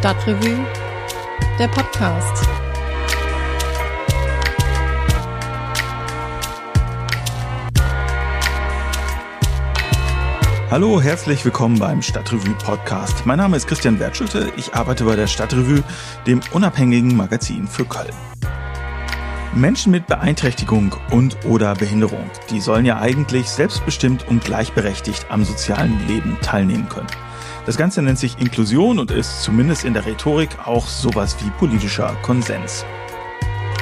Stadtrevue, der Podcast. Hallo, herzlich willkommen beim Stadtrevue Podcast. Mein Name ist Christian Wertschulte. Ich arbeite bei der Stadtrevue, dem unabhängigen Magazin für Köln. Menschen mit Beeinträchtigung und oder Behinderung, die sollen ja eigentlich selbstbestimmt und gleichberechtigt am sozialen Leben teilnehmen können. Das Ganze nennt sich Inklusion und ist zumindest in der Rhetorik auch sowas wie politischer Konsens.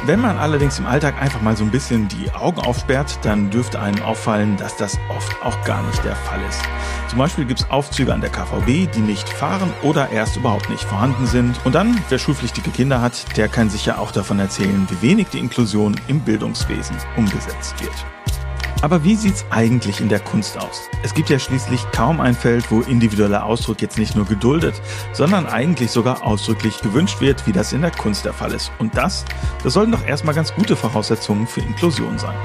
Wenn man allerdings im Alltag einfach mal so ein bisschen die Augen aufsperrt, dann dürfte einem auffallen, dass das oft auch gar nicht der Fall ist. Zum Beispiel gibt es Aufzüge an der KVB, die nicht fahren oder erst überhaupt nicht vorhanden sind. Und dann, wer schulpflichtige Kinder hat, der kann sicher auch davon erzählen, wie wenig die Inklusion im Bildungswesen umgesetzt wird. Aber wie sieht's eigentlich in der Kunst aus? Es gibt ja schließlich kaum ein Feld, wo individueller Ausdruck jetzt nicht nur geduldet, sondern eigentlich sogar ausdrücklich gewünscht wird, wie das in der Kunst der Fall ist. Und das, das sollten doch erstmal ganz gute Voraussetzungen für Inklusion sein.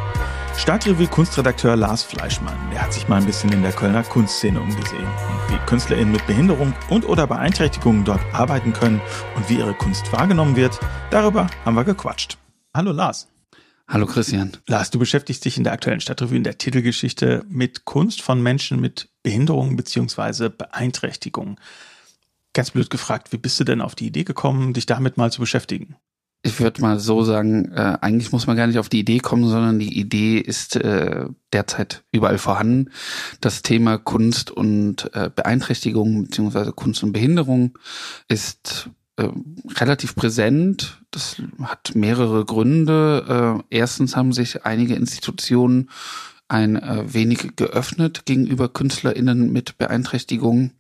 Stadtrevue Kunstredakteur Lars Fleischmann, der hat sich mal ein bisschen in der Kölner Kunstszene umgesehen und wie KünstlerInnen mit Behinderung und oder Beeinträchtigungen dort arbeiten können und wie ihre Kunst wahrgenommen wird, darüber haben wir gequatscht. Hallo Lars. Hallo Christian. Lars, du beschäftigst dich in der aktuellen Stadtrevue in der Titelgeschichte mit Kunst von Menschen mit Behinderungen beziehungsweise Beeinträchtigungen. Ganz blöd gefragt, wie bist du denn auf die Idee gekommen, dich damit mal zu beschäftigen? Ich würde mal so sagen, äh, eigentlich muss man gar nicht auf die Idee kommen, sondern die Idee ist äh, derzeit überall vorhanden. Das Thema Kunst und äh, Beeinträchtigung beziehungsweise Kunst und Behinderung ist äh, relativ präsent. Das hat mehrere Gründe. Äh, erstens haben sich einige Institutionen ein äh, wenig geöffnet gegenüber KünstlerInnen mit Beeinträchtigungen,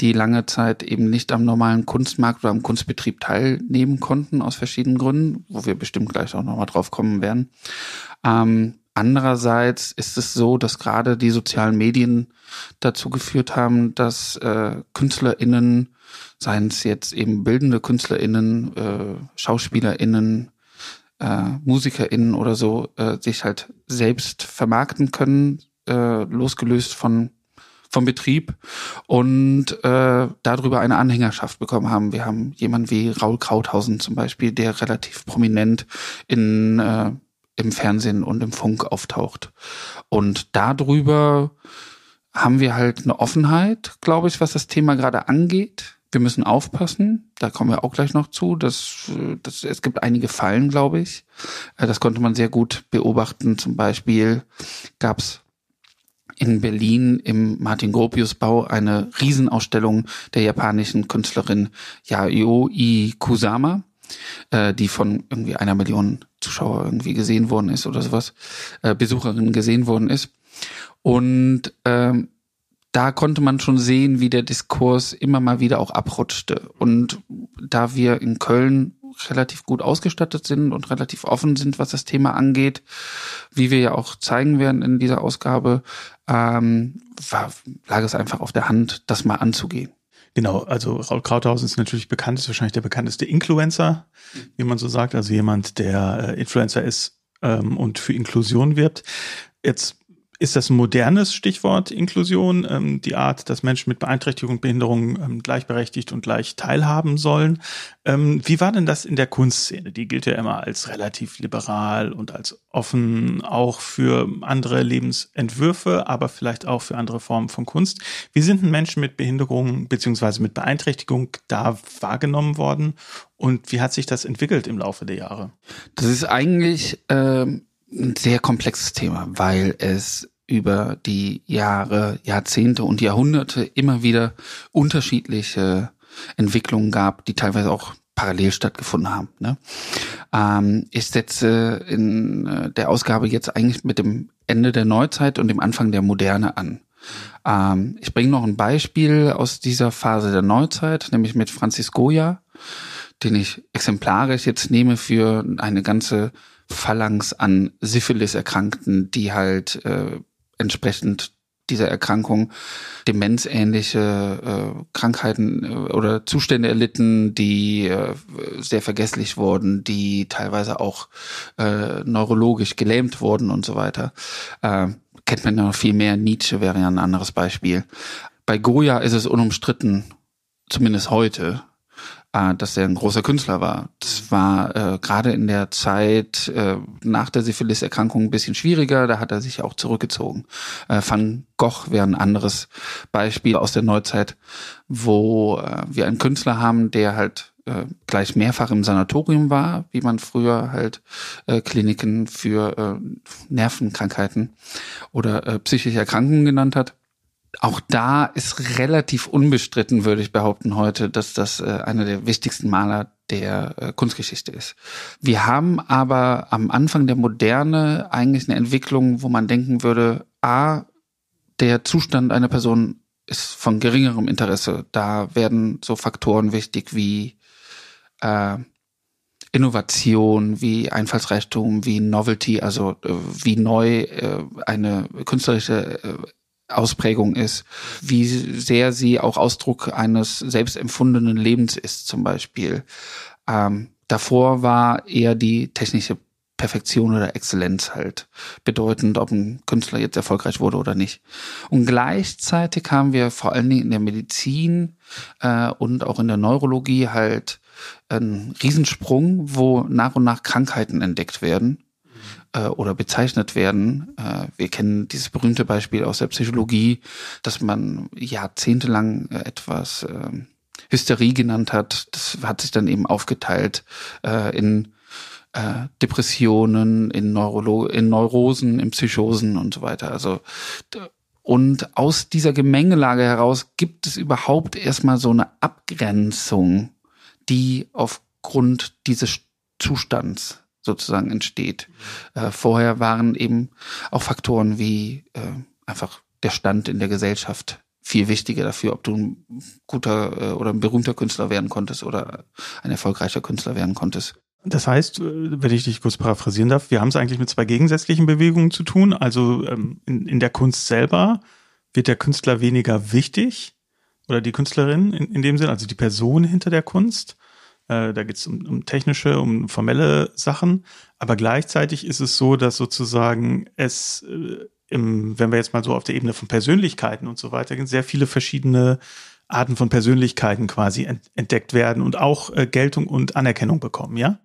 die lange Zeit eben nicht am normalen Kunstmarkt oder am Kunstbetrieb teilnehmen konnten, aus verschiedenen Gründen, wo wir bestimmt gleich auch nochmal drauf kommen werden. Ähm, andererseits ist es so, dass gerade die sozialen Medien dazu geführt haben, dass äh, KünstlerInnen seien es jetzt eben bildende KünstlerInnen, äh, SchauspielerInnen, äh, MusikerInnen oder so, äh, sich halt selbst vermarkten können, äh, losgelöst von vom Betrieb und äh, darüber eine Anhängerschaft bekommen haben. Wir haben jemanden wie Raul Krauthausen zum Beispiel, der relativ prominent in äh, im Fernsehen und im Funk auftaucht. Und darüber haben wir halt eine Offenheit, glaube ich, was das Thema gerade angeht. Wir müssen aufpassen, da kommen wir auch gleich noch zu. dass, dass es gibt einige Fallen, glaube ich. Äh, das konnte man sehr gut beobachten. Zum Beispiel gab es in Berlin im Martin Gropius Bau eine Riesenausstellung der japanischen Künstlerin Yayoi Kusama, äh, die von irgendwie einer Million Zuschauer irgendwie gesehen worden ist oder sowas, äh, Besucherinnen gesehen worden ist. Und ähm, da konnte man schon sehen, wie der Diskurs immer mal wieder auch abrutschte. Und da wir in Köln relativ gut ausgestattet sind und relativ offen sind, was das Thema angeht, wie wir ja auch zeigen werden in dieser Ausgabe, ähm, war, lag es einfach auf der Hand, das mal anzugehen. Genau, also Raul Krauthausen ist natürlich bekannt, ist wahrscheinlich der bekannteste Influencer, wie man so sagt, also jemand, der äh, Influencer ist ähm, und für Inklusion wirbt. Jetzt ist das ein modernes Stichwort Inklusion, ähm, die Art, dass Menschen mit Beeinträchtigung und Behinderung ähm, gleichberechtigt und gleich teilhaben sollen. Ähm, wie war denn das in der Kunstszene? Die gilt ja immer als relativ liberal und als offen auch für andere Lebensentwürfe, aber vielleicht auch für andere Formen von Kunst. Wie sind denn Menschen mit Behinderung beziehungsweise mit Beeinträchtigung da wahrgenommen worden und wie hat sich das entwickelt im Laufe der Jahre? Das ist eigentlich ähm ein sehr komplexes Thema, weil es über die Jahre, Jahrzehnte und Jahrhunderte immer wieder unterschiedliche Entwicklungen gab, die teilweise auch parallel stattgefunden haben. Ne? Ähm, ich setze in äh, der Ausgabe jetzt eigentlich mit dem Ende der Neuzeit und dem Anfang der Moderne an. Ähm, ich bringe noch ein Beispiel aus dieser Phase der Neuzeit, nämlich mit Francis Goya, den ich exemplarisch jetzt nehme für eine ganze Phalanx an Syphilis-Erkrankten, die halt äh, entsprechend dieser Erkrankung demenzähnliche äh, Krankheiten äh, oder Zustände erlitten, die äh, sehr vergesslich wurden, die teilweise auch äh, neurologisch gelähmt wurden und so weiter. Äh, kennt man noch viel mehr. Nietzsche wäre ja ein anderes Beispiel. Bei Goya ist es unumstritten, zumindest heute, äh, dass er ein großer Künstler war. Das war äh, gerade in der Zeit äh, nach der Syphilis-Erkrankung ein bisschen schwieriger, da hat er sich auch zurückgezogen. Äh, Van Gogh wäre ein anderes Beispiel aus der Neuzeit, wo äh, wir einen Künstler haben, der halt äh, gleich mehrfach im Sanatorium war, wie man früher halt äh, Kliniken für äh, Nervenkrankheiten oder äh, psychische Erkrankungen genannt hat auch da ist relativ unbestritten, würde ich behaupten heute, dass das äh, einer der wichtigsten Maler der äh, Kunstgeschichte ist. Wir haben aber am Anfang der Moderne eigentlich eine Entwicklung, wo man denken würde, a, der Zustand einer Person ist von geringerem Interesse. Da werden so Faktoren wichtig wie äh, Innovation, wie Einfallsreichtum, wie Novelty, also äh, wie neu äh, eine künstlerische äh, Ausprägung ist, wie sehr sie auch Ausdruck eines selbstempfundenen Lebens ist, zum Beispiel. Ähm, davor war eher die technische Perfektion oder Exzellenz halt bedeutend, ob ein Künstler jetzt erfolgreich wurde oder nicht. Und gleichzeitig haben wir vor allen Dingen in der Medizin äh, und auch in der Neurologie halt einen Riesensprung, wo nach und nach Krankheiten entdeckt werden äh, oder bezeichnet werden. Äh, wir kennen dieses berühmte Beispiel aus der Psychologie, dass man jahrzehntelang äh, etwas äh, Hysterie genannt hat. Das hat sich dann eben aufgeteilt in Depressionen, in, Neurolo in Neurosen, in Psychosen und so weiter. Also und aus dieser Gemengelage heraus gibt es überhaupt erstmal so eine Abgrenzung, die aufgrund dieses Zustands sozusagen entsteht. Äh, vorher waren eben auch Faktoren wie äh, einfach der Stand in der Gesellschaft viel wichtiger dafür, ob du ein guter äh, oder ein berühmter Künstler werden konntest oder ein erfolgreicher Künstler werden konntest. Das heißt, äh, wenn ich dich kurz paraphrasieren darf, wir haben es eigentlich mit zwei gegensätzlichen Bewegungen zu tun. Also ähm, in, in der Kunst selber wird der Künstler weniger wichtig oder die Künstlerin in, in dem Sinn, also die Person hinter der Kunst. Äh, da geht es um, um technische, um formelle Sachen. Aber gleichzeitig ist es so, dass sozusagen es äh, im, wenn wir jetzt mal so auf der Ebene von Persönlichkeiten und so weiter gehen, sehr viele verschiedene Arten von Persönlichkeiten quasi entdeckt werden und auch äh, Geltung und Anerkennung bekommen, ja?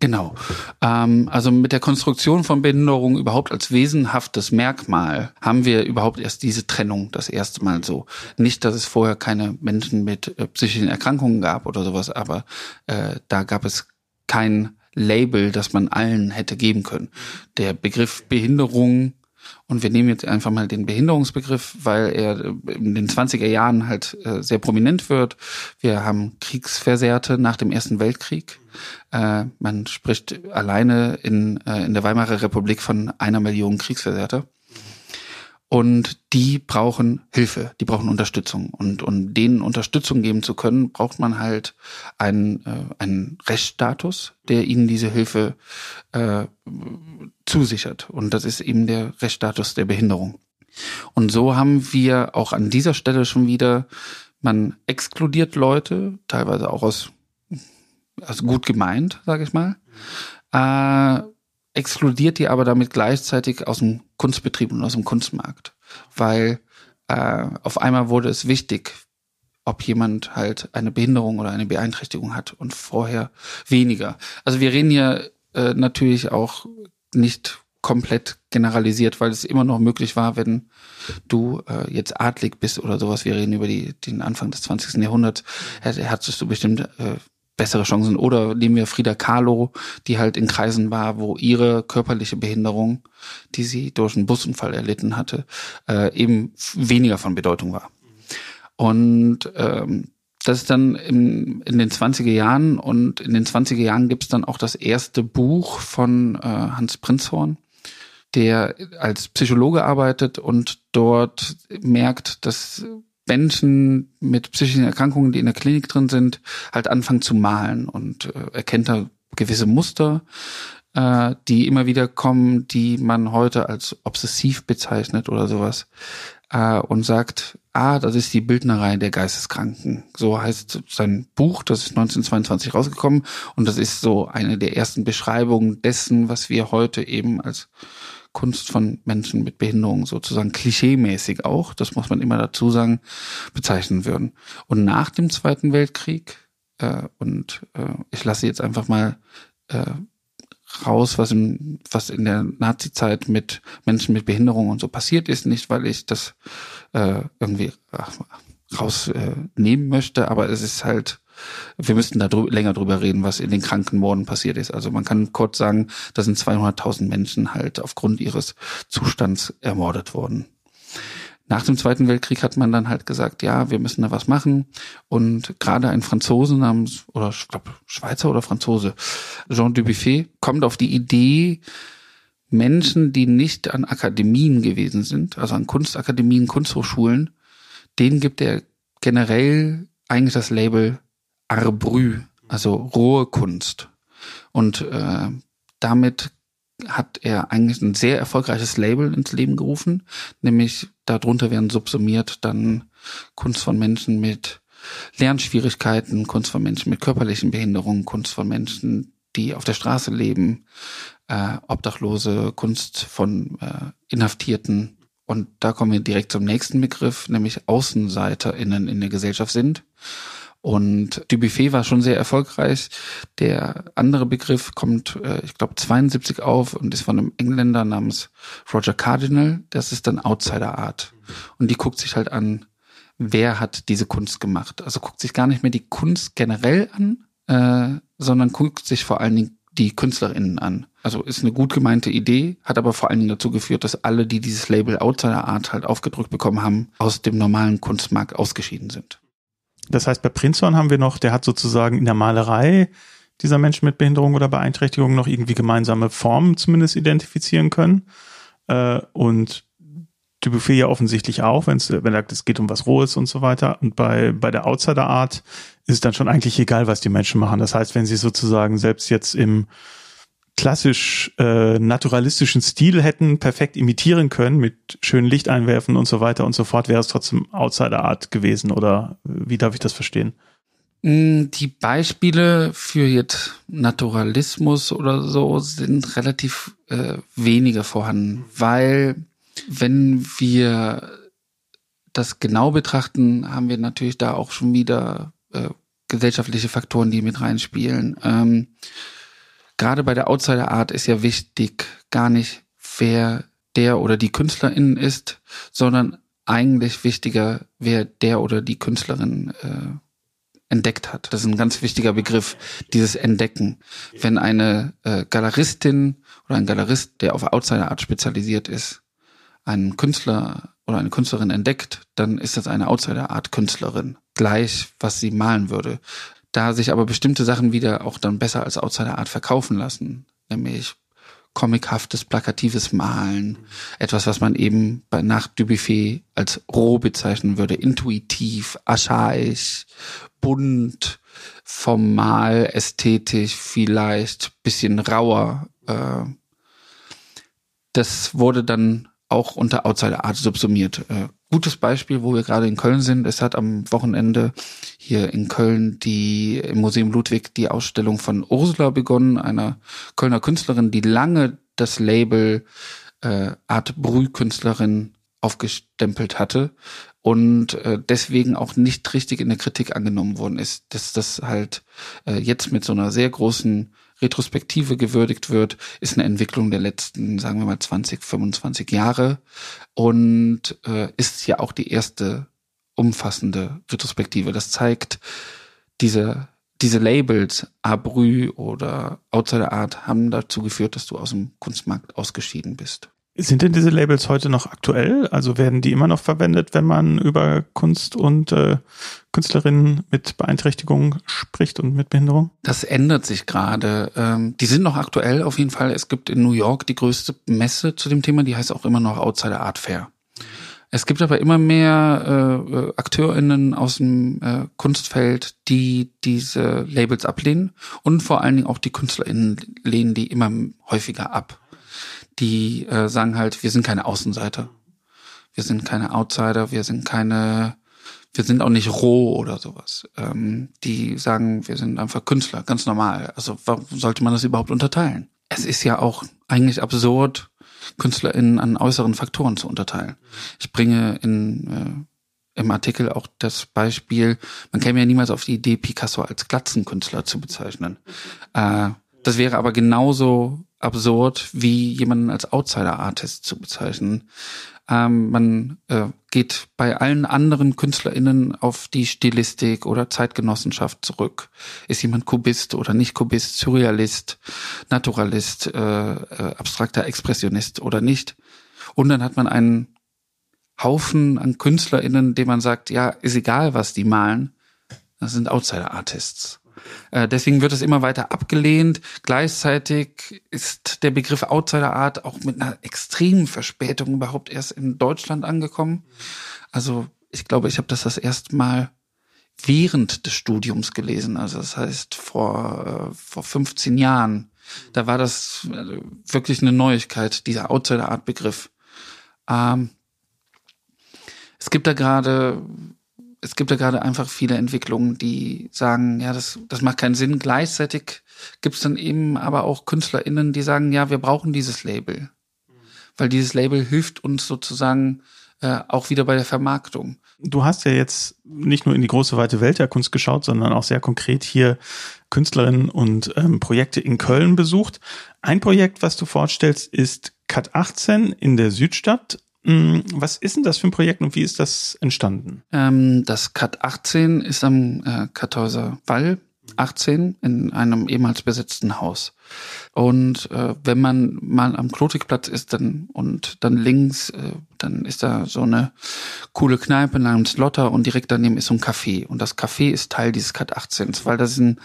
Genau. Ähm, also mit der Konstruktion von Behinderung überhaupt als wesenhaftes Merkmal haben wir überhaupt erst diese Trennung das erste Mal so. Nicht, dass es vorher keine Menschen mit äh, psychischen Erkrankungen gab oder sowas, aber äh, da gab es kein Label, das man allen hätte geben können. Der Begriff Behinderung und wir nehmen jetzt einfach mal den Behinderungsbegriff, weil er in den 20er Jahren halt äh, sehr prominent wird. Wir haben Kriegsversehrte nach dem Ersten Weltkrieg. Äh, man spricht alleine in, äh, in der Weimarer Republik von einer Million Kriegsversehrte. Und die brauchen Hilfe, die brauchen Unterstützung. Und um denen Unterstützung geben zu können, braucht man halt einen, äh, einen Rechtsstatus, der ihnen diese Hilfe äh, zusichert. Und das ist eben der Rechtsstatus der Behinderung. Und so haben wir auch an dieser Stelle schon wieder, man exkludiert Leute, teilweise auch aus, also gut gemeint, sage ich mal, äh, exkludiert die aber damit gleichzeitig aus dem Kunstbetrieb und aus dem Kunstmarkt. Weil äh, auf einmal wurde es wichtig, ob jemand halt eine Behinderung oder eine Beeinträchtigung hat und vorher weniger. Also wir reden hier äh, natürlich auch nicht komplett generalisiert, weil es immer noch möglich war, wenn du äh, jetzt adlig bist oder sowas. Wir reden über die, den Anfang des 20. Jahrhunderts. Hattest du bestimmt äh, bessere Chancen. Oder nehmen wir Frida Kahlo, die halt in Kreisen war, wo ihre körperliche Behinderung, die sie durch einen Busunfall erlitten hatte, äh, eben weniger von Bedeutung war. Und ähm, das ist dann im, in den 20er Jahren und in den 20er Jahren gibt es dann auch das erste Buch von äh, Hans Prinzhorn, der als Psychologe arbeitet und dort merkt, dass Menschen mit psychischen Erkrankungen, die in der Klinik drin sind, halt anfangen zu malen und äh, erkennt da gewisse Muster, äh, die immer wieder kommen, die man heute als obsessiv bezeichnet oder sowas äh, und sagt, ah, das ist die Bildnerei der Geisteskranken. So heißt sein Buch, das ist 1922 rausgekommen und das ist so eine der ersten Beschreibungen dessen, was wir heute eben als Kunst von Menschen mit Behinderung sozusagen klischeemäßig auch, das muss man immer dazu sagen, bezeichnen würden. Und nach dem Zweiten Weltkrieg äh, und äh, ich lasse jetzt einfach mal äh, raus, was in, was in der Nazi-Zeit mit Menschen mit Behinderung und so passiert ist, nicht weil ich das äh, irgendwie rausnehmen äh, möchte, aber es ist halt, wir müssten da drü länger drüber reden, was in den Krankenmorden passiert ist. Also man kann kurz sagen, da sind 200.000 Menschen halt aufgrund ihres Zustands ermordet worden. Nach dem Zweiten Weltkrieg hat man dann halt gesagt, ja, wir müssen da was machen. Und gerade ein Franzose namens, oder ich glaube Schweizer oder Franzose, Jean Dubuffet, kommt auf die Idee, Menschen, die nicht an Akademien gewesen sind, also an Kunstakademien, Kunsthochschulen, denen gibt er generell eigentlich das Label Art Brü, also rohe Kunst. Und äh, damit hat er eigentlich ein sehr erfolgreiches Label ins Leben gerufen, nämlich darunter werden subsumiert dann Kunst von Menschen mit Lernschwierigkeiten, Kunst von Menschen mit körperlichen Behinderungen, Kunst von Menschen, die auf der Straße leben, äh, Obdachlose, Kunst von äh, Inhaftierten. Und da kommen wir direkt zum nächsten Begriff, nämlich AußenseiterInnen in der Gesellschaft sind. Und Dubuffet war schon sehr erfolgreich. Der andere Begriff kommt, äh, ich glaube, 72 auf und ist von einem Engländer namens Roger Cardinal. Das ist dann Outsider Art. Und die guckt sich halt an, wer hat diese Kunst gemacht. Also guckt sich gar nicht mehr die Kunst generell an, äh, sondern guckt sich vor allen Dingen die KünstlerInnen an. Also ist eine gut gemeinte Idee, hat aber vor allen Dingen dazu geführt, dass alle, die dieses Label Outsider Art halt aufgedrückt bekommen haben, aus dem normalen Kunstmarkt ausgeschieden sind. Das heißt, bei Prinzhorn haben wir noch, der hat sozusagen in der Malerei dieser Menschen mit Behinderung oder Beeinträchtigung noch irgendwie gemeinsame Formen zumindest identifizieren können. Äh, und Dubuffet ja offensichtlich auch, wenn es, wenn es geht um was Rohes und so weiter. Und bei, bei der Outsider Art ist es dann schon eigentlich egal, was die Menschen machen. Das heißt, wenn sie sozusagen selbst jetzt im klassisch äh, naturalistischen Stil hätten perfekt imitieren können mit schönen Lichteinwerfen und so weiter und so fort, wäre es trotzdem Outsider Art gewesen oder wie darf ich das verstehen? Mm, die Beispiele für jetzt Naturalismus oder so sind relativ äh, wenige vorhanden, weil wenn wir das genau betrachten, haben wir natürlich da auch schon wieder äh, gesellschaftliche Faktoren, die mit reinspielen. Ähm, gerade bei der Outsider Art ist ja wichtig gar nicht, wer der oder die Künstlerin ist, sondern eigentlich wichtiger, wer der oder die Künstlerin äh, entdeckt hat. Das ist ein ganz wichtiger Begriff, dieses Entdecken. Wenn eine äh, Galeristin oder ein Galerist, der auf Outsider Art spezialisiert ist, einen Künstler oder eine Künstlerin entdeckt, dann ist das eine Outsider Art Künstlerin. Gleich, was sie malen würde da sich aber bestimmte Sachen wieder auch dann besser als Outsider Art verkaufen lassen, nämlich comichaftes, plakatives Malen, etwas, was man eben bei Nacht du Buffet als roh bezeichnen würde, intuitiv, archaisch, bunt, formal, ästhetisch, vielleicht bisschen rauer. Äh, das wurde dann auch unter Outsider Art subsumiert. Gutes Beispiel, wo wir gerade in Köln sind. Es hat am Wochenende hier in Köln die im Museum Ludwig die Ausstellung von Ursula begonnen, einer Kölner Künstlerin, die lange das Label äh, Art Brüh-Künstlerin aufgestempelt hatte und äh, deswegen auch nicht richtig in der Kritik angenommen worden ist, dass das halt äh, jetzt mit so einer sehr großen Retrospektive gewürdigt wird, ist eine Entwicklung der letzten, sagen wir mal, 20, 25 Jahre und äh, ist ja auch die erste umfassende Retrospektive. Das zeigt, diese, diese Labels, Abrü oder Outsider Art, haben dazu geführt, dass du aus dem Kunstmarkt ausgeschieden bist. Sind denn diese Labels heute noch aktuell? Also werden die immer noch verwendet, wenn man über Kunst und äh, Künstlerinnen mit Beeinträchtigung spricht und mit Behinderung? Das ändert sich gerade. Ähm, die sind noch aktuell auf jeden Fall. Es gibt in New York die größte Messe zu dem Thema, die heißt auch immer noch Outsider Art Fair. Es gibt aber immer mehr äh, AkteurInnen aus dem äh, Kunstfeld, die diese Labels ablehnen und vor allen Dingen auch die KünstlerInnen lehnen die immer häufiger ab die äh, sagen halt, wir sind keine Außenseiter. Wir sind keine Outsider, wir sind keine, wir sind auch nicht roh oder sowas. Ähm, die sagen, wir sind einfach Künstler, ganz normal. Also warum sollte man das überhaupt unterteilen? Es ist ja auch eigentlich absurd, KünstlerInnen an äußeren Faktoren zu unterteilen. Ich bringe in im Artikel auch das Beispiel, man käme ja niemals auf die Idee, Picasso als Glatzenkünstler zu bezeichnen. Äh, das wäre aber genauso absurd, wie jemanden als Outsider-Artist zu bezeichnen. Ähm, man äh, geht bei allen anderen KünstlerInnen auf die Stilistik oder Zeitgenossenschaft zurück. Ist jemand Kubist oder nicht Kubist, Surrealist, Naturalist, äh, äh, abstrakter Expressionist oder nicht. Und dann hat man einen Haufen an KünstlerInnen, dem man sagt, ja, ist egal, was die malen. Das sind Outsider-Artists. Äh, deswegen wird es immer weiter abgelehnt. Gleichzeitig ist der Begriff Outsider Art auch mit einer extremen Verspätung überhaupt erst in Deutschland angekommen. Also ich glaube, ich habe das das erste Mal während des Studiums gelesen. Also das heißt vor, äh, vor 15 Jahren. Da war das äh, wirklich eine Neuigkeit, dieser Outsider Art Begriff. Ähm, es gibt da gerade es gibt ja gerade einfach viele Entwicklungen, die sagen, ja, das, das macht keinen Sinn. Gleichzeitig gibt es dann eben aber auch KünstlerInnen, die sagen, ja, wir brauchen dieses Label. Weil dieses Label hilft uns sozusagen äh, auch wieder bei der Vermarktung. Du hast ja jetzt nicht nur in die große weite Welt der Kunst geschaut, sondern auch sehr konkret hier Künstlerinnen und ähm, Projekte in Köln besucht. Ein Projekt, was du vorstellst, ist Cut 18 in der Südstadt was ist denn das für ein Projekt und wie ist das entstanden? Ähm, das Cut 18 ist am äh, Kartäuser Wall 18 in einem ehemals besetzten Haus. Und äh, wenn man mal am Klotikplatz ist dann und dann links, äh, dann ist da so eine coole Kneipe namens Lotter und direkt daneben ist so ein Café. Und das Café ist Teil dieses Cut 18, weil das ist ein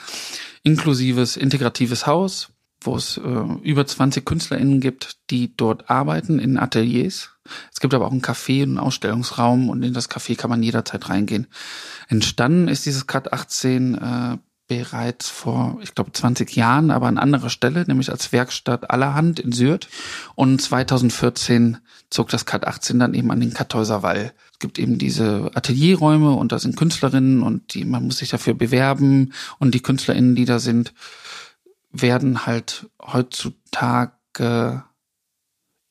inklusives, integratives Haus wo es äh, über 20 KünstlerInnen gibt, die dort arbeiten in Ateliers. Es gibt aber auch ein Café und einen Ausstellungsraum und in das Café kann man jederzeit reingehen. Entstanden ist dieses Cut 18 äh, bereits vor, ich glaube, 20 Jahren, aber an anderer Stelle, nämlich als Werkstatt allerhand in Sürth. Und 2014 zog das Cut 18 dann eben an den Kartäuser Wall. Es gibt eben diese Atelierräume und da sind Künstlerinnen und die, man muss sich dafür bewerben und die KünstlerInnen, die da sind, werden halt heutzutage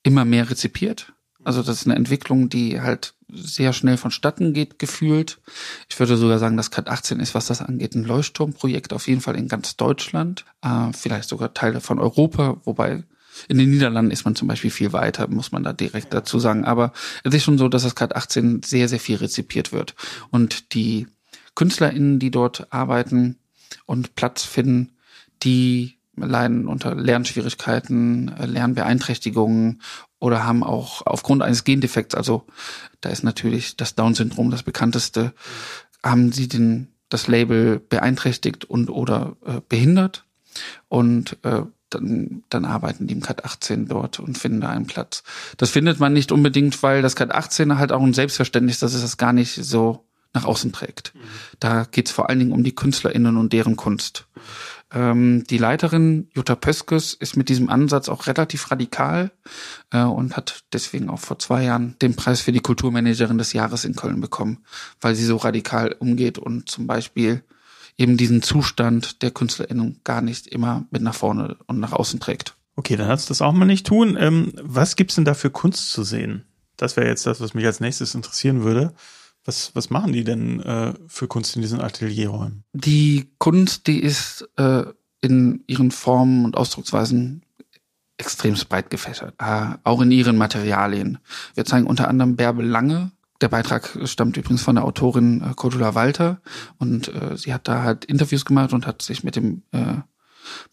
immer mehr rezipiert. Also das ist eine Entwicklung, die halt sehr schnell vonstatten geht, gefühlt. Ich würde sogar sagen, dass Cat 18 ist, was das angeht, ein Leuchtturmprojekt, auf jeden Fall in ganz Deutschland, äh, vielleicht sogar Teile von Europa, wobei in den Niederlanden ist man zum Beispiel viel weiter, muss man da direkt dazu sagen. Aber es ist schon so, dass das Cat 18 sehr, sehr viel rezipiert wird. Und die KünstlerInnen, die dort arbeiten und Platz finden, die leiden unter Lernschwierigkeiten, äh, Lernbeeinträchtigungen oder haben auch aufgrund eines Gendefekts, also da ist natürlich das Down-Syndrom das bekannteste, haben sie den, das Label beeinträchtigt und oder äh, behindert und äh, dann, dann arbeiten die im Cat 18 dort und finden da einen Platz. Das findet man nicht unbedingt, weil das Cat 18 halt auch ein Selbstverständnis, dass es das gar nicht so nach außen trägt. Mhm. Da geht es vor allen Dingen um die KünstlerInnen und deren Kunst. Ähm, die Leiterin Jutta Pöskes ist mit diesem Ansatz auch relativ radikal äh, und hat deswegen auch vor zwei Jahren den Preis für die Kulturmanagerin des Jahres in Köln bekommen, weil sie so radikal umgeht und zum Beispiel eben diesen Zustand der KünstlerInnen gar nicht immer mit nach vorne und nach außen trägt. Okay, dann hat's das auch mal nicht tun. Ähm, was gibt's denn da für Kunst zu sehen? Das wäre jetzt das, was mich als nächstes interessieren würde. Was, was machen die denn äh, für Kunst in diesen Atelierräumen? Die Kunst, die ist äh, in ihren Formen und Ausdrucksweisen extrem breit gefächert, äh, auch in ihren Materialien. Wir zeigen unter anderem Bärbel Lange. Der Beitrag stammt übrigens von der Autorin äh, Cordula Walter und äh, sie hat da halt Interviews gemacht und hat sich mit dem äh,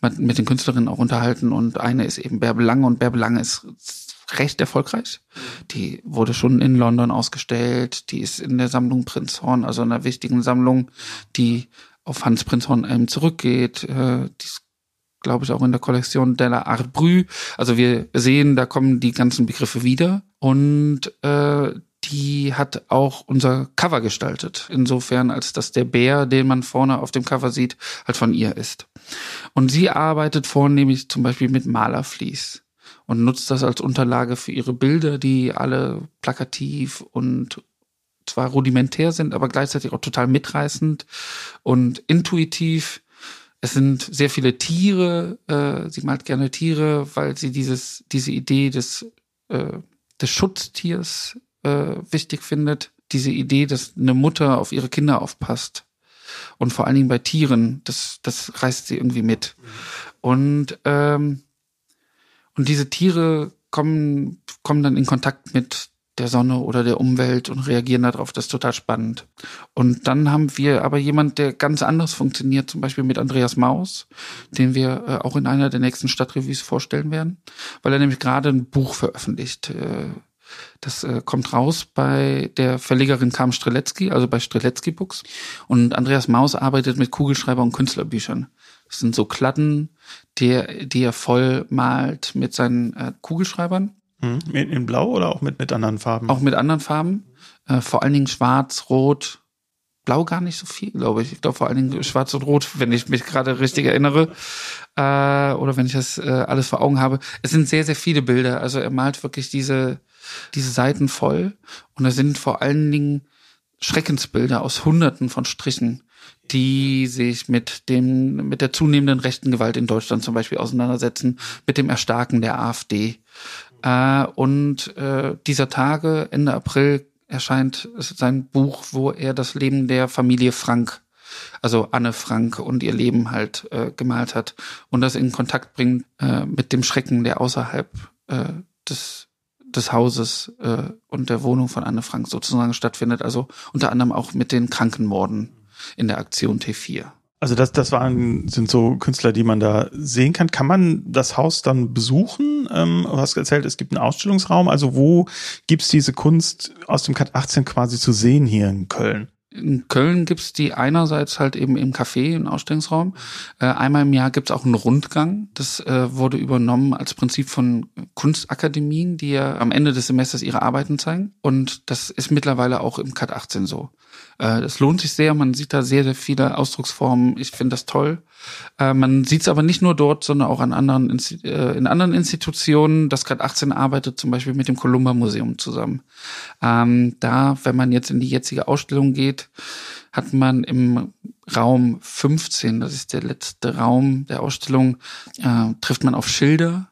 mit den Künstlerinnen auch unterhalten und eine ist eben Bärbel Lange und Bärbel Lange ist recht erfolgreich. Die wurde schon in London ausgestellt. Die ist in der Sammlung Prinzhorn, also einer wichtigen Sammlung, die auf Hans Prinzhorn eben zurückgeht. Äh, die ist, glaube ich, auch in der Kollektion Della Art Brü. Also wir sehen, da kommen die ganzen Begriffe wieder. Und äh, die hat auch unser Cover gestaltet. Insofern, als dass der Bär, den man vorne auf dem Cover sieht, halt von ihr ist. Und sie arbeitet vornehmlich zum Beispiel mit Malerflies und nutzt das als Unterlage für ihre Bilder, die alle plakativ und zwar rudimentär sind, aber gleichzeitig auch total mitreißend und intuitiv. Es sind sehr viele Tiere. Äh, sie malt gerne Tiere, weil sie dieses diese Idee des äh, des Schutztiers äh, wichtig findet. diese Idee, dass eine Mutter auf ihre Kinder aufpasst und vor allen Dingen bei Tieren, das, das reißt sie irgendwie mit. Und, ähm, und diese Tiere kommen, kommen dann in Kontakt mit der Sonne oder der Umwelt und reagieren darauf. Das ist total spannend. Und dann haben wir aber jemand, der ganz anders funktioniert, zum Beispiel mit Andreas Maus, den wir äh, auch in einer der nächsten Stadtrevues vorstellen werden, weil er nämlich gerade ein Buch veröffentlicht. Äh, das äh, kommt raus bei der Verlegerin Kam Streletzky, also bei Streletzky Books. Und Andreas Maus arbeitet mit Kugelschreiber und Künstlerbüchern. Das sind so Kladden, die, die er voll malt mit seinen äh, Kugelschreibern. Mhm. In Blau oder auch mit, mit anderen Farben? Auch mit anderen Farben. Äh, vor allen Dingen schwarz, rot, blau gar nicht so viel, glaube ich. Ich glaube vor allen Dingen schwarz und rot, wenn ich mich gerade richtig erinnere. Äh, oder wenn ich das äh, alles vor Augen habe. Es sind sehr, sehr viele Bilder. Also er malt wirklich diese, diese Seiten voll. Und da sind vor allen Dingen Schreckensbilder aus Hunderten von Strichen, die sich mit dem, mit der zunehmenden rechten Gewalt in Deutschland zum Beispiel auseinandersetzen, mit dem Erstarken der AfD. Äh, und äh, dieser Tage, Ende April, erscheint sein Buch, wo er das Leben der Familie Frank, also Anne Frank und ihr Leben halt äh, gemalt hat und das in Kontakt bringt äh, mit dem Schrecken, der außerhalb äh, des des Hauses äh, und der Wohnung von Anne Frank sozusagen stattfindet, also unter anderem auch mit den Krankenmorden in der Aktion T4. Also das, das waren, sind so Künstler, die man da sehen kann. Kann man das Haus dann besuchen? Ähm, du hast erzählt, es gibt einen Ausstellungsraum. Also wo gibt's diese Kunst aus dem Kat 18 quasi zu sehen hier in Köln? In Köln gibt's die einerseits halt eben im Café, im Ausstellungsraum. Äh, einmal im Jahr gibt's auch einen Rundgang. Das äh, wurde übernommen als Prinzip von Kunstakademien, die ja am Ende des Semesters ihre Arbeiten zeigen. Und das ist mittlerweile auch im Kat 18 so. Äh, das lohnt sich sehr. Man sieht da sehr, sehr viele Ausdrucksformen. Ich finde das toll. Äh, man sieht es aber nicht nur dort, sondern auch an anderen äh, in anderen Institutionen. Das Grad 18 arbeitet zum Beispiel mit dem Columba Museum zusammen. Ähm, da, wenn man jetzt in die jetzige Ausstellung geht, hat man im Raum 15, das ist der letzte Raum der Ausstellung, äh, trifft man auf Schilder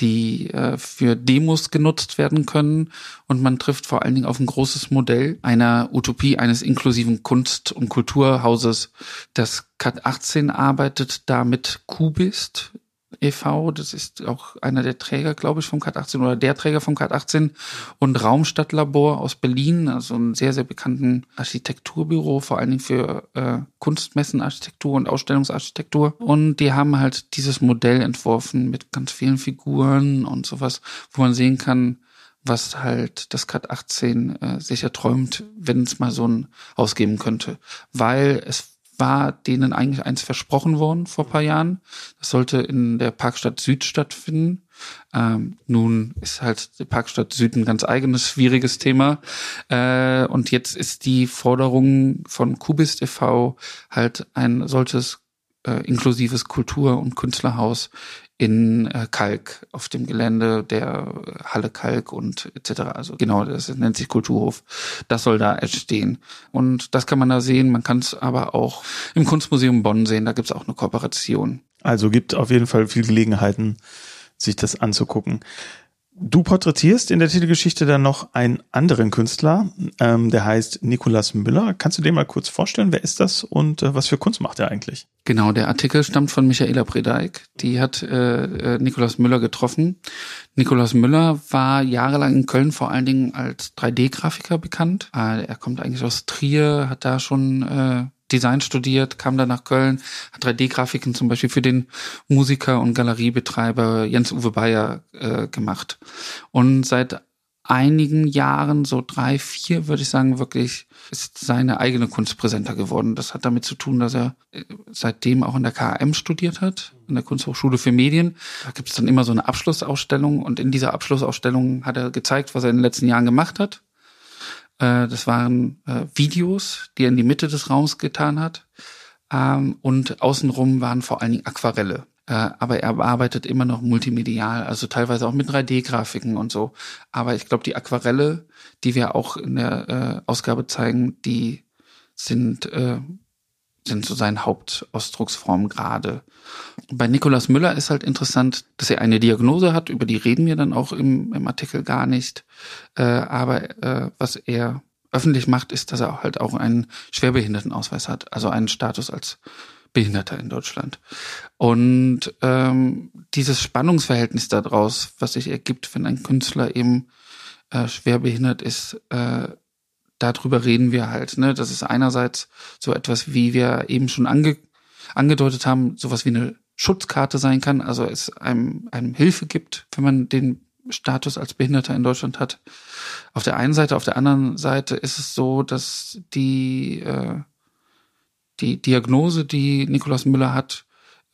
die äh, für Demos genutzt werden können. Und man trifft vor allen Dingen auf ein großes Modell einer Utopie eines inklusiven Kunst- und Kulturhauses. Das CAT 18 arbeitet da mit Kubist, e.V., das ist auch einer der Träger, glaube ich, vom CAT 18 oder der Träger vom CAT 18 und Raumstadtlabor aus Berlin, also ein sehr, sehr bekannten Architekturbüro, vor allen Dingen für äh, Kunstmessenarchitektur und Ausstellungsarchitektur. Und die haben halt dieses Modell entworfen mit ganz vielen Figuren und sowas, wo man sehen kann, was halt das CAT 18 äh, sich erträumt, wenn es mal so ein ausgeben könnte. Weil es war denen eigentlich eins versprochen worden vor paar Jahren. Das sollte in der Parkstadt Süd stattfinden. Ähm, nun ist halt die Parkstadt Süd ein ganz eigenes, schwieriges Thema. Äh, und jetzt ist die Forderung von Kubist e.V. halt ein solches äh, inklusives Kultur- und Künstlerhaus in äh, Kalk auf dem Gelände der Halle Kalk und etc. Also genau, das nennt sich Kulturhof. Das soll da entstehen. Und das kann man da sehen. Man kann es aber auch im Kunstmuseum Bonn sehen. Da gibt es auch eine Kooperation. Also gibt auf jeden Fall viel Gelegenheiten, sich das anzugucken. Du porträtierst in der Titelgeschichte dann noch einen anderen Künstler, ähm, der heißt Nikolas Müller. Kannst du dir mal kurz vorstellen, wer ist das und äh, was für Kunst macht er eigentlich? Genau, der Artikel stammt von Michaela Predeik. Die hat äh, äh, Nikolaus Müller getroffen. Nikolaus Müller war jahrelang in Köln vor allen Dingen als 3D-Grafiker bekannt. Äh, er kommt eigentlich aus Trier, hat da schon äh, Design studiert, kam dann nach Köln, hat 3D-Grafiken zum Beispiel für den Musiker und Galeriebetreiber Jens-Uwe Bayer äh, gemacht. Und seit einigen Jahren, so drei, vier, würde ich sagen, wirklich ist seine eigene Kunst präsenter geworden. Das hat damit zu tun, dass er äh, seitdem auch in der KM studiert hat, in der Kunsthochschule für Medien. Da gibt es dann immer so eine Abschlussausstellung und in dieser Abschlussausstellung hat er gezeigt, was er in den letzten Jahren gemacht hat. Äh, das waren äh, Videos, die er in die Mitte des Raums getan hat. Ähm, und außenrum waren vor allen Dingen Aquarelle. Äh, aber er arbeitet immer noch multimedial, also teilweise auch mit 3D-Grafiken und so. Aber ich glaube, die Aquarelle, die wir auch in der Ausgabe zeigen, die sind sind so seine Hauptausdrucksform gerade. Bei Nikolaus Müller ist halt interessant, dass er eine Diagnose hat, über die reden wir dann auch im, im Artikel gar nicht. Äh, aber äh, was er öffentlich macht, ist, dass er halt auch einen Schwerbehindertenausweis hat, also einen Status als Behinderter in Deutschland. Und ähm, dieses Spannungsverhältnis daraus, was sich ergibt, wenn ein Künstler eben äh, schwer behindert ist, äh, darüber reden wir halt. Ne? Das ist einerseits so etwas, wie wir eben schon ange angedeutet haben, sowas wie eine Schutzkarte sein kann, also es einem, einem Hilfe gibt, wenn man den Status als Behinderter in Deutschland hat. Auf der einen Seite, auf der anderen Seite ist es so, dass die äh, die Diagnose, die Nikolaus Müller hat,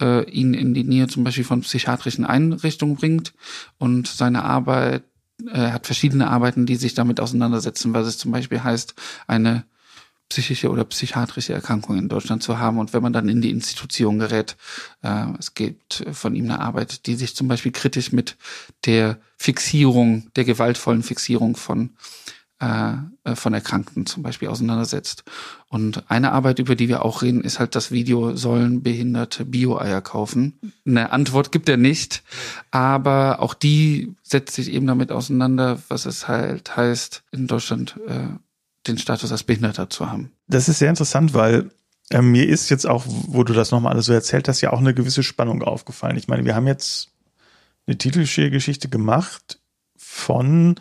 äh, ihn in die Nähe zum Beispiel von psychiatrischen Einrichtungen bringt und seine Arbeit, er hat verschiedene Arbeiten, die sich damit auseinandersetzen, was es zum Beispiel heißt, eine psychische oder psychiatrische Erkrankung in Deutschland zu haben. Und wenn man dann in die Institution gerät, äh, es gibt von ihm eine Arbeit, die sich zum Beispiel kritisch mit der Fixierung, der gewaltvollen Fixierung von äh, äh, von Erkrankten zum Beispiel auseinandersetzt. Und eine Arbeit, über die wir auch reden, ist halt das Video, sollen Behinderte Bio-Eier kaufen? Eine Antwort gibt er nicht, aber auch die setzt sich eben damit auseinander, was es halt heißt, in Deutschland äh, den Status als Behinderter zu haben. Das ist sehr interessant, weil äh, mir ist jetzt auch, wo du das nochmal alles so erzählt hast, ja auch eine gewisse Spannung aufgefallen. Ich meine, wir haben jetzt eine Titelgeschichte gemacht von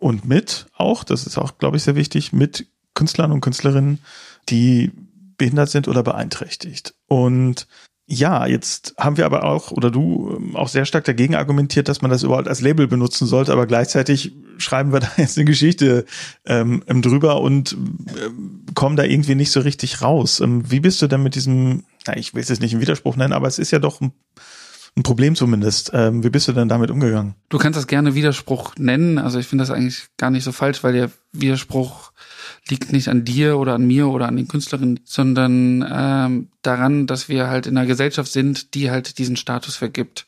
und mit auch, das ist auch, glaube ich, sehr wichtig, mit Künstlern und Künstlerinnen, die behindert sind oder beeinträchtigt. Und ja, jetzt haben wir aber auch, oder du ähm, auch sehr stark dagegen argumentiert, dass man das überhaupt als Label benutzen sollte, aber gleichzeitig schreiben wir da jetzt eine Geschichte ähm, drüber und ähm, kommen da irgendwie nicht so richtig raus. Ähm, wie bist du denn mit diesem, na, ich will es jetzt nicht im Widerspruch nennen, aber es ist ja doch ein ein Problem zumindest. Ähm, wie bist du denn damit umgegangen? Du kannst das gerne Widerspruch nennen. Also ich finde das eigentlich gar nicht so falsch, weil der Widerspruch liegt nicht an dir oder an mir oder an den Künstlerinnen, sondern ähm, daran, dass wir halt in einer Gesellschaft sind, die halt diesen Status vergibt.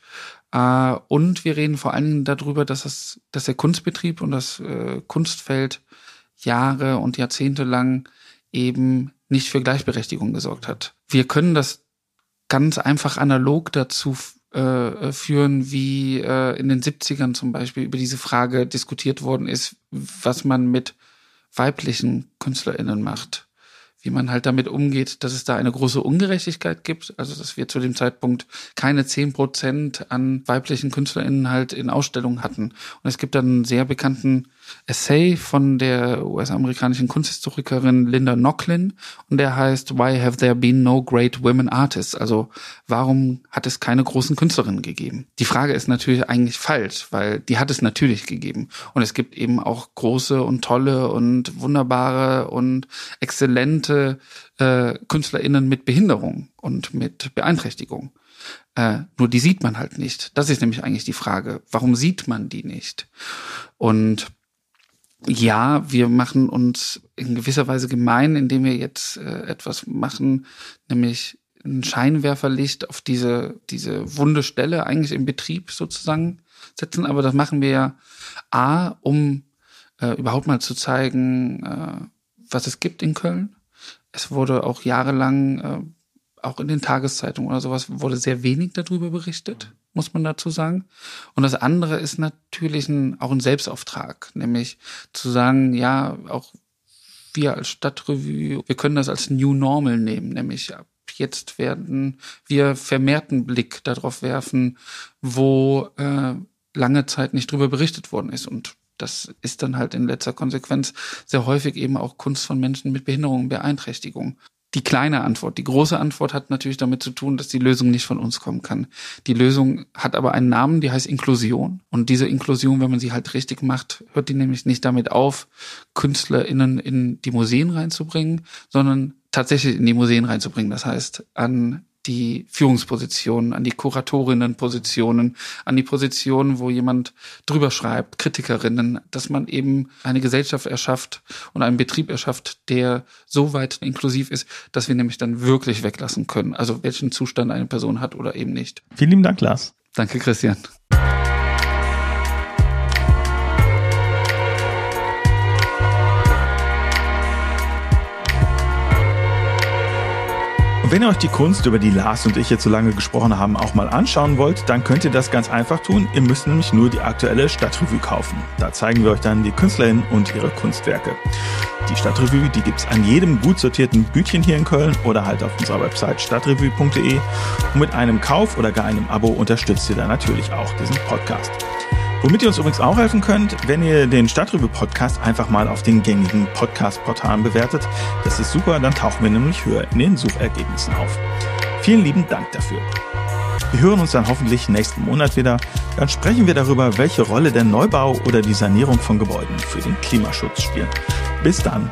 Äh, und wir reden vor Dingen darüber, dass, das, dass der Kunstbetrieb und das äh, Kunstfeld Jahre und Jahrzehnte lang eben nicht für Gleichberechtigung gesorgt hat. Wir können das ganz einfach analog dazu äh, führen, wie äh, in den 70ern zum Beispiel über diese Frage diskutiert worden ist, was man mit weiblichen KünstlerInnen macht wie man halt damit umgeht, dass es da eine große Ungerechtigkeit gibt, also dass wir zu dem Zeitpunkt keine zehn Prozent an weiblichen KünstlerInnen halt in Ausstellungen hatten. Und es gibt dann einen sehr bekannten Essay von der US-amerikanischen Kunsthistorikerin Linda Nochlin und der heißt Why have there been no great women artists? Also warum hat es keine großen Künstlerinnen gegeben? Die Frage ist natürlich eigentlich falsch, weil die hat es natürlich gegeben. Und es gibt eben auch große und tolle und wunderbare und exzellente äh, KünstlerInnen mit Behinderung und mit Beeinträchtigung. Äh, nur die sieht man halt nicht. Das ist nämlich eigentlich die Frage. Warum sieht man die nicht? Und ja, wir machen uns in gewisser Weise gemein, indem wir jetzt äh, etwas machen, nämlich ein Scheinwerferlicht auf diese, diese wunde Stelle eigentlich im Betrieb sozusagen setzen. Aber das machen wir ja A, um äh, überhaupt mal zu zeigen, äh, was es gibt in Köln. Es wurde auch jahrelang, äh, auch in den Tageszeitungen oder sowas, wurde sehr wenig darüber berichtet muss man dazu sagen. Und das andere ist natürlich ein, auch ein Selbstauftrag, nämlich zu sagen, ja, auch wir als Stadtrevue, wir können das als New Normal nehmen, nämlich ab jetzt werden wir vermehrten Blick darauf werfen, wo äh, lange Zeit nicht drüber berichtet worden ist. Und das ist dann halt in letzter Konsequenz sehr häufig eben auch Kunst von Menschen mit Behinderungen, Beeinträchtigung die kleine Antwort. Die große Antwort hat natürlich damit zu tun, dass die Lösung nicht von uns kommen kann. Die Lösung hat aber einen Namen, die heißt Inklusion. Und diese Inklusion, wenn man sie halt richtig macht, hört die nämlich nicht damit auf, KünstlerInnen in die Museen reinzubringen, sondern tatsächlich in die Museen reinzubringen. Das heißt, an die Führungspositionen, an die Kuratorinnenpositionen, an die Positionen, wo jemand drüber schreibt, Kritikerinnen, dass man eben eine Gesellschaft erschafft und einen Betrieb erschafft, der so weit inklusiv ist, dass wir nämlich dann wirklich weglassen können. Also welchen Zustand eine Person hat oder eben nicht. Vielen lieben Dank, Lars. Danke, Christian. Wenn ihr euch die Kunst, über die Lars und ich jetzt so lange gesprochen haben, auch mal anschauen wollt, dann könnt ihr das ganz einfach tun. Ihr müsst nämlich nur die aktuelle Stadtrevue kaufen. Da zeigen wir euch dann die Künstlerinnen und ihre Kunstwerke. Die Stadtrevue, die gibt's an jedem gut sortierten Bütchen hier in Köln oder halt auf unserer Website stadtrevue.de. Und mit einem Kauf oder gar einem Abo unterstützt ihr dann natürlich auch diesen Podcast. Womit ihr uns übrigens auch helfen könnt, wenn ihr den Stadtrevue Podcast einfach mal auf den gängigen Podcast-Portalen bewertet. Das ist super, dann tauchen wir nämlich höher in den Suchergebnissen auf. Vielen lieben Dank dafür. Wir hören uns dann hoffentlich nächsten Monat wieder. Dann sprechen wir darüber, welche Rolle der Neubau oder die Sanierung von Gebäuden für den Klimaschutz spielen. Bis dann.